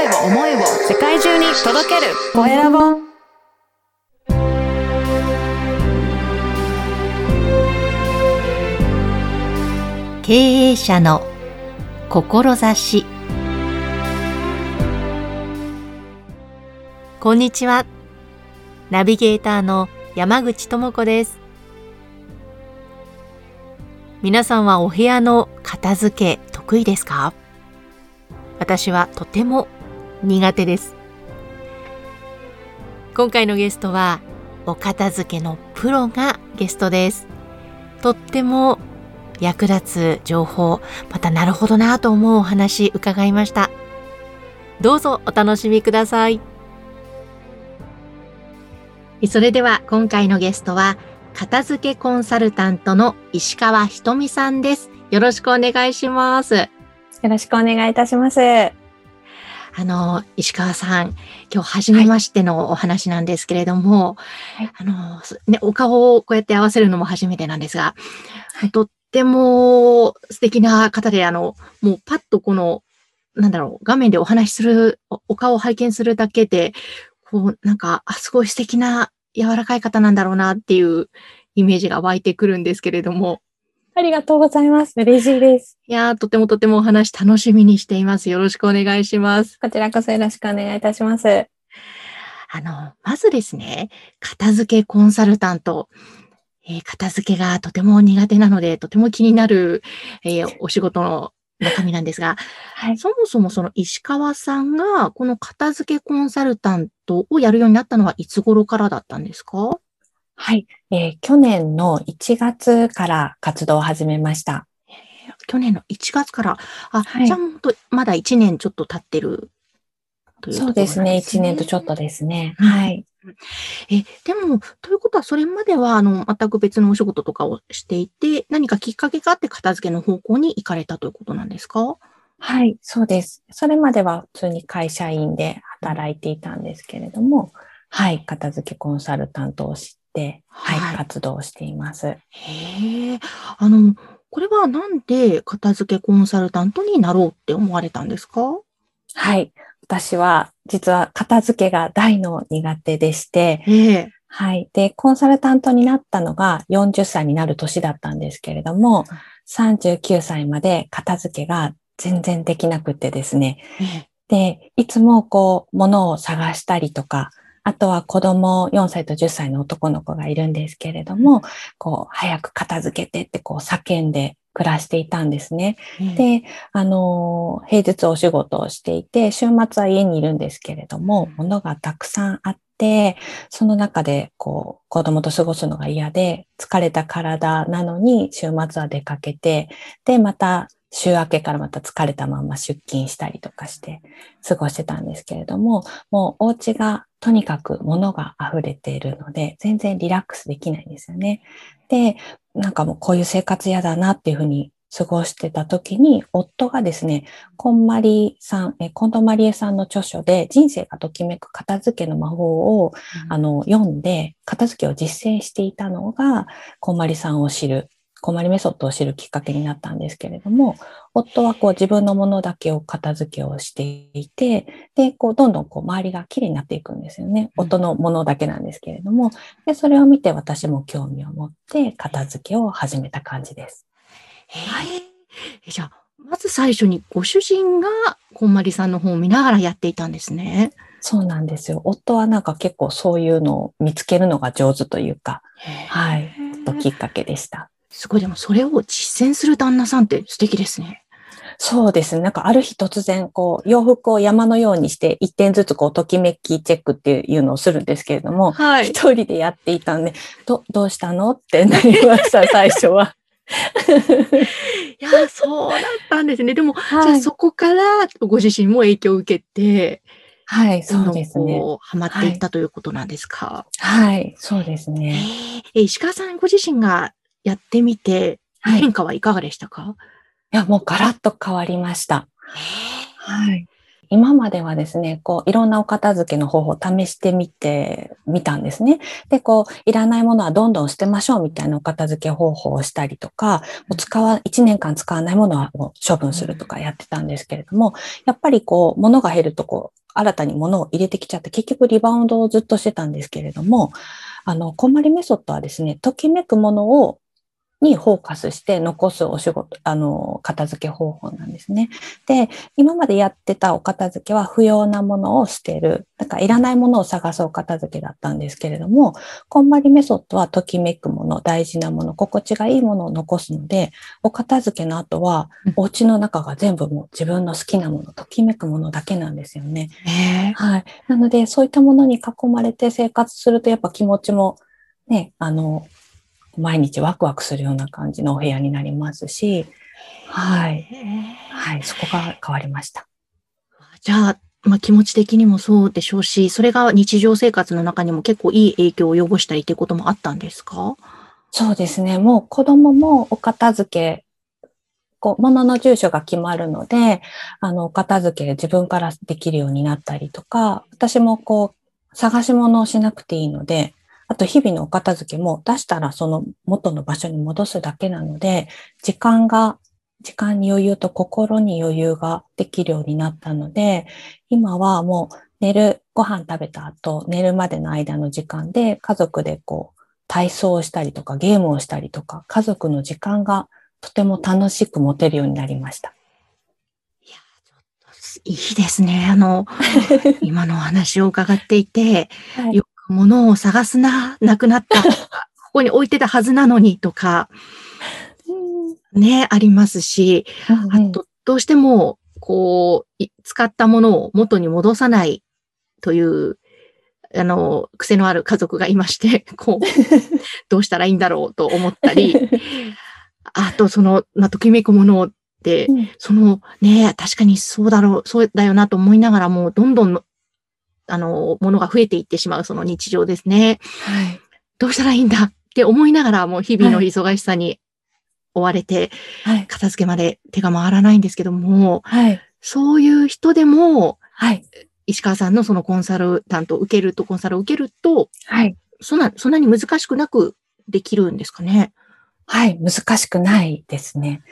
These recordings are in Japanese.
声を思いを世界中に届ける。コエラボ。経営者の志。こんにちは。ナビゲーターの山口智子です。皆さんはお部屋の片付け得意ですか？私はとても苦手です。今回のゲストはお片付けのプロがゲストです。とっても役立つ情報、またなるほどなと思うお話伺いました。どうぞお楽しみください。それでは今回のゲストは片付けコンサルタントの石川ひとみさんです。よろしくお願いします。よろしくお願いいたします。あの、石川さん、今日初めましてのお話なんですけれども、はい、あの、ね、お顔をこうやって合わせるのも初めてなんですが、はい、とっても素敵な方で、あの、もうパッとこの、なんだろう、画面でお話しする、お顔を拝見するだけで、こう、なんか、あ、すごい素敵な柔らかい方なんだろうなっていうイメージが湧いてくるんですけれども。ありがとうございます。嬉しいです。いやとてもとてもお話楽しみにしています。よろしくお願いします。こちらこそよろしくお願いいたします。あの、まずですね、片付けコンサルタント。えー、片付けがとても苦手なので、とても気になる、えー、お仕事の中身なんですが、はい、そもそもその石川さんがこの片付けコンサルタントをやるようになったのはいつ頃からだったんですか？はい、えー、去年の1月から活動を始めました。去年の1月から、あ、はい、じゃあまだ1年ちょっと経ってるという、ね、そうですね、1年とちょっとですね。はい。え、でも、ということは、それまでは、あの、全く別のお仕事とかをしていて、何かきっかけがあって片付けの方向に行かれたということなんですか？はい、そうです。それまでは普通に会社員で働いていたんですけれども、はい、片付けコンサルタントをして、はい、はい、活動しています。へえ、あの、これはなんで片付けコンサルタントになろうって思われたんですか？はい。私は実は片付けが大の苦手でして、はい。で、コンサルタントになったのが40歳になる年だったんですけれども、39歳まで片付けが全然できなくてですね。で、いつもこう、物を探したりとか、あとは子供4歳と10歳の男の子がいるんですけれども、こう、早く片付けてってこう叫んで暮らしていたんですね。うん、で、あの、平日お仕事をしていて、週末は家にいるんですけれども、物がたくさんあって、その中で、こう、子供と過ごすのが嫌で、疲れた体なのに、週末は出かけて、で、また、週明けからまた疲れたまま出勤したりとかして過ごしてたんですけれども、もうお家がとにかく物が溢れているので、全然リラックスできないんですよね。で、なんかもうこういう生活嫌だなっていうふうに過ごしてた時に、夫がですね、こんまりさん、え近藤まりえさんの著書で、人生がときめく片付けの魔法を、うん、あの読んで、片付けを実践していたのが、こんまりさんを知る困りメソッドを知るきっかけになったんですけれども、夫はこう自分のものだけを片付けをしていて、で、こうどんどんこう周りがきれいになっていくんですよね。夫のものだけなんですけれども、で、それを見て私も興味を持って片付けを始めた感じです。はい。じゃあ、まず最初にご主人がこんまりさんの本を見ながらやっていたんですね。そうなんですよ。夫はなんか結構そういうのを見つけるのが上手というか、はい、ときっかけでした。すごい、でもそれを実践する旦那さんって素敵ですね。そうですね。なんかある日突然、こう、洋服を山のようにして、一点ずつこう、ときめきチェックっていうのをするんですけれども、はい。一人でやっていたんで、ど、どうしたのってなりました、最初は。いや、そうだったんですね。でも、はい、じゃあそこからご自身も影響を受けて、はい、そうですね。ハマっていったということなんですか？はい、はい、そうですね。えー、石川さんご自身がやってみて、変化はいかがでしたか、はい、いや、もうガラッと変わりました。はい。今まではですね、こう、いろんなお片付けの方法を試してみてみたんですね。で、こう、いらないものはどんどん捨てましょうみたいなお片付け方法をしたりとか、もう使わ、1年間使わないものはもう処分するとかやってたんですけれども、やっぱりこう、物が減るとこう、新たに物を入れてきちゃって、結局リバウンドをずっとしてたんですけれども、あの、こんまりメソッドはですね、ときめくものをにフォーカスして残すお仕事、あの、片付け方法なんですね。で、今までやってたお片付けは不要なものを捨てる。だからいらないものを探すお片付けだったんですけれども、こんまりメソッドはときめくもの、大事なもの、心地がいいものを残すので、お片付けの後は、お家の中が全部もう自分の好きなもの、ときめくものだけなんですよね。はい。なので、そういったものに囲まれて生活すると、やっぱ気持ちもね、あの、毎日ワクワクするような感じのお部屋になりますし、はい。はい、そこが変わりました。じゃあ、まあ、気持ち的にもそうでしょうし、それが日常生活の中にも結構いい影響を及ぼしたりっていうこともあったんですか？そうですね。もう子供もお片付け、こう、物の住所が決まるので、あの、お片付け自分からできるようになったりとか、私もこう、探し物をしなくていいので、あと日々のお片付けも出したらその元の場所に戻すだけなので、時間が、時間に余裕と心に余裕ができるようになったので、今はもう寝る、ご飯食べた後、寝るまでの間の時間で家族でこう、体操をしたりとかゲームをしたりとか、家族の時間がとても楽しく持てるようになりました。いいですね。あの、今のお話を伺っていて、はい、よ物を探すな、なくなった、ここに置いてたはずなのにとか、ね、ありますし、あと、どうしても、こう、使ったものを元に戻さないという、あの、癖のある家族がいまして、こう、どうしたらいいんだろうと思ったり、あと、その、まときめくものって、うん、そのね、確かにそうだろう、そうだよなと思いながらも、どんどんあの、ものが増えていってしまうその日常ですね。はい。どうしたらいいんだって思いながら、もう日々の忙しさに追われて、はい、片付けまで手が回らないんですけども、はい、そういう人でも、はい、石川さんのそのコンサルタントを受けると、コンサルを受けると、はい、そんな、そんなに難しくなくできるんですかね？はい、難しくないですね。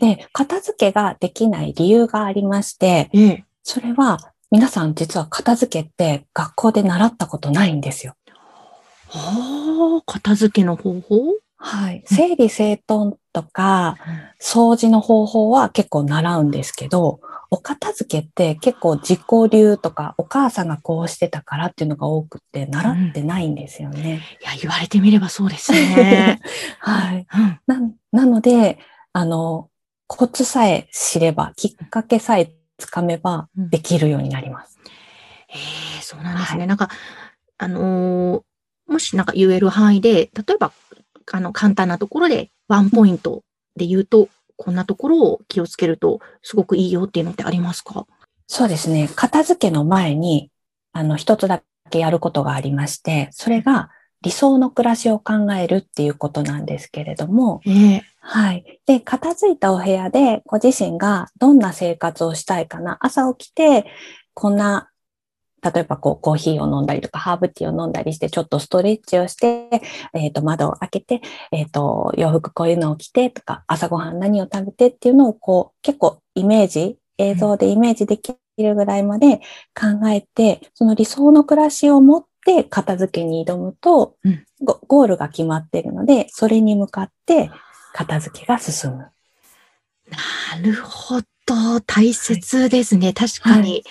で、片付けができない理由がありまして、ええ、それは皆さん実は片付けって学校で習ったことないんですよ。はあ、片付けの方法？はい。整理整頓とか、掃除の方法は結構習うんですけど、お片付けって結構自己流とか、お母さんがこうしてたからっていうのが多くて、習ってないんですよね。うん、いや、言われてみればそうですね。はい、な。なので、あの、コツさえ知れば、きっかけさえつかめばできるようになります。へえ、そうなんですね。はい、なんか、あのー、もしなんか言える範囲で、例えば、あの、簡単なところでワンポイントで言うと、こんなところを気をつけるとすごくいいよっていうのってありますか？そうですね。片付けの前に、あの、一つだけやることがありまして、それが理想の暮らしを考えるっていうことなんですけれども、えー、はい。で、片付いたお部屋でご自身がどんな生活をしたいかな。朝起きて、こんな、例えばこうコーヒーを飲んだりとか、ハーブティーを飲んだりして、ちょっとストレッチをして、えっ、ー、と、窓を開けて、えっ、ー、と、洋服こういうのを着てとか、朝ごはん何を食べてっていうのをこう、結構イメージ、映像でイメージできるぐらいまで考えて、その理想の暮らしを持って片付けに挑むと、うん、ゴールが決まっているので、それに向かって片付けが進む。なるほど。大切ですね。はい、確かに、はい、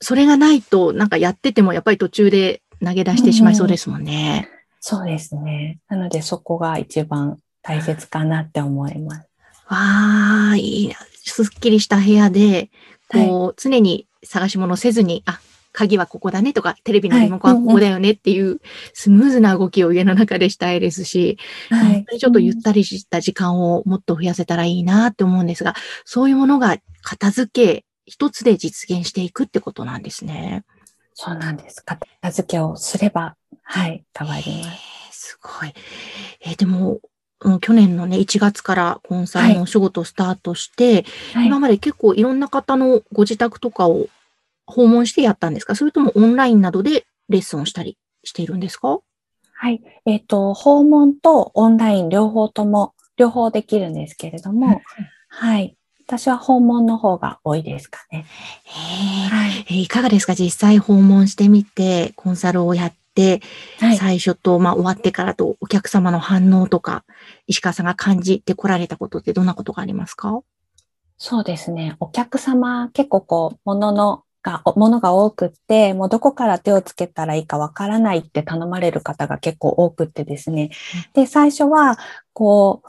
それがないと、なんかやっててもやっぱり途中で投げ出してしまいそうですもんね。うん、そうですね。なのでそこが一番大切かなって思います。わあ、いいな。すっきりした部屋で、こう、はい、常に探し物せずに、あ、鍵はここだねとか、テレビのリモコンはここだよねっていう、スムーズな動きを家の中でしたいですし、はい、ちょっとゆったりした時間をもっと増やせたらいいなって思うんですが、そういうものが片付け一つで実現していくってことなんですね。そうなんです。片付けをすれば、はい、変わります。すごい。えー、でも、去年のね、1月からコンサルのお仕事をスタートして、はい、今まで結構いろんな方のご自宅とかを訪問してやったんですか？それともオンラインなどでレッスンをしたりしているんですか？はい。えっ、ー、と、訪問とオンライン両方とも、両方できるんですけれども、はい。私は訪問の方が多いですかね。はい、いかがですか？実際訪問してみて、コンサルをやって、はい、最初と、まあ、終わってからとお客様の反応とか、石川さんが感じてこられたことってどんなことがありますか？そうですね。お客様、結構こう、もののが、ものが多くって、もうどこから手をつけたらいいかわからないって頼まれる方が結構多くってですね。で、最初は、こ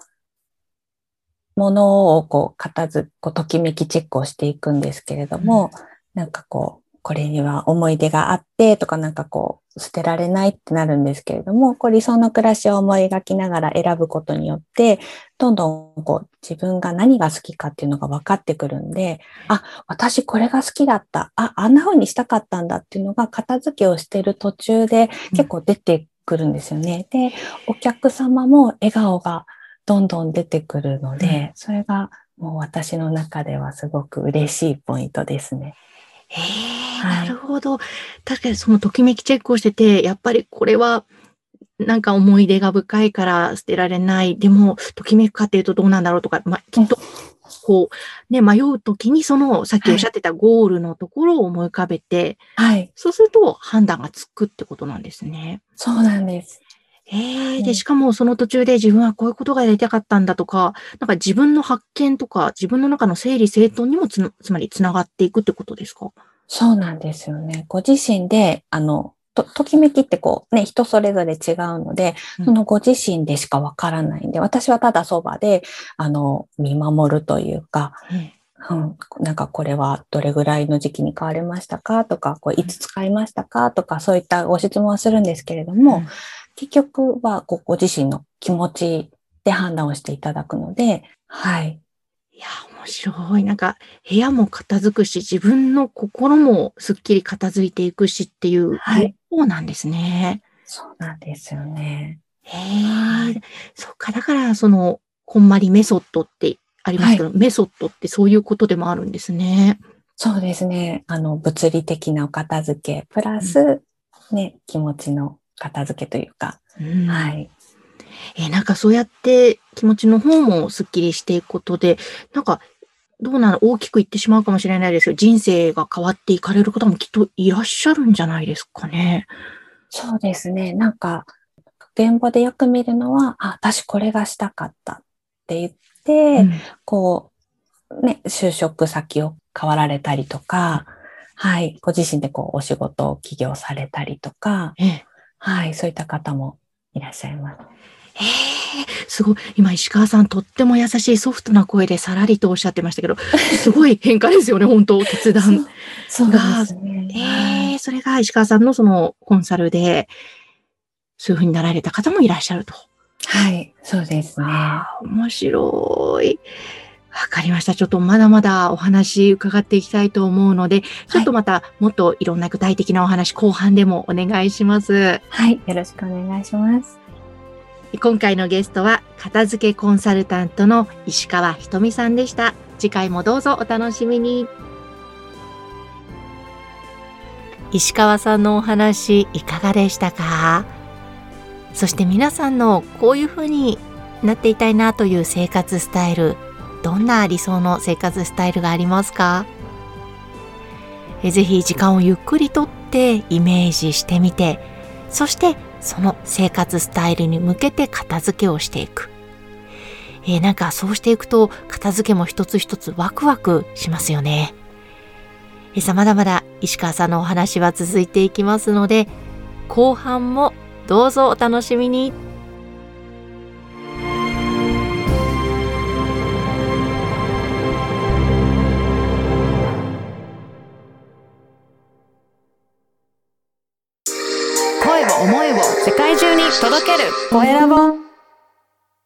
う、ものをこう、片付、こう、ときめきチェックをしていくんですけれども、うん、なんかこう、これには思い出があってとかなんかこう捨てられないってなるんですけれども、こう理想の暮らしを思い描きながら選ぶことによって、どんどんこう自分が何が好きかっていうのが分かってくるんで、あ、私これが好きだった。あ、あんな風にしたかったんだっていうのが片付けをしてる途中で結構出てくるんですよね。うん、で、お客様も笑顔がどんどん出てくるので、それがもう私の中ではすごく嬉しいポイントですね。へえ、なるほど。確かにそのときめきチェックをしてて、やっぱりこれは、なんか思い出が深いから捨てられない。でも、ときめくかっていうとどうなんだろうとか、まあ、きっと、こう、ね、迷うときにその、さっきおっしゃってたゴールのところを思い浮かべて、はい。そうすると判断がつくってことなんですね。そうなんです。ええで、しかもその途中で自分はこういうことがやりたかったんだとか、なんか自分の発見とか、自分の中の整理整頓にもつつまりつながっていくってことですか？そうなんですよね。ご自身で、あの、と、ときめきってこうね、人それぞれ違うので、そのご自身でしかわからないんで、私はただそばで、あの、見守るというか、うん、なんかこれはどれぐらいの時期に買われましたか？とか、こういつ使いましたか？とか、そういったご質問はするんですけれども、うん。結局はごご自身の気持ちで判断をしていただくので、はい。いや、面白い。なんか、部屋も片付くし、自分の心もすっきり片付いていくしっていう、はい。そうなんですね。そうなんですよね。へえ、そっか。だから、その、こんまりメソッドってありますけど、はい、メソッドってそういうことでもあるんですね。そうですね。あの、物理的なお片付け、プラス、ね、気持ちの片付けというか、うん、はい。えー、なんかそうやって気持ちの方もスッキリしていくことで、なんか、どうなの大きく言ってしまうかもしれないですけど、人生が変わっていかれる方もきっといらっしゃるんじゃないですかね。そうですね。なんか、現場でよく見るのは、あ、私これがしたかったって言って、うん、こう、ね、就職先を変わられたりとか、はい、ご自身でこうお仕事を起業されたりとか、はい、そういった方もいらっしゃいます。ええすごい。今、石川さん、とっても優しいソフトな声でさらりとおっしゃってましたけど、すごい変化ですよね、本当決断そうですね。ええそれが石川さんのそのコンサルで、そういうふうになられた方もいらっしゃると。はい、そうですね。面白い。わかりました。ちょっとまだまだお話伺っていきたいと思うので、ちょっとまたもっといろんな具体的なお話、後半でもお願いします。はい、よろしくお願いします。今回のゲストは、片付けコンサルタントの石川ひとみさんでした。次回もどうぞお楽しみに。石川さんのお話いかがでしたか？そして皆さんのこういうふうになっていたいなという生活スタイルどんな理想の生活スタイルがありますか？えぜひ時間をゆっくりとってイメージしてみてそしてその生活スタイルに向けて片付けをしていく。えー、なんかそうしていくと片付けも一つ一つワクワクしますよね。えー、さまだまだ石川さんのお話は続いていきますので後半もどうぞお楽しみに。ける。コエラボ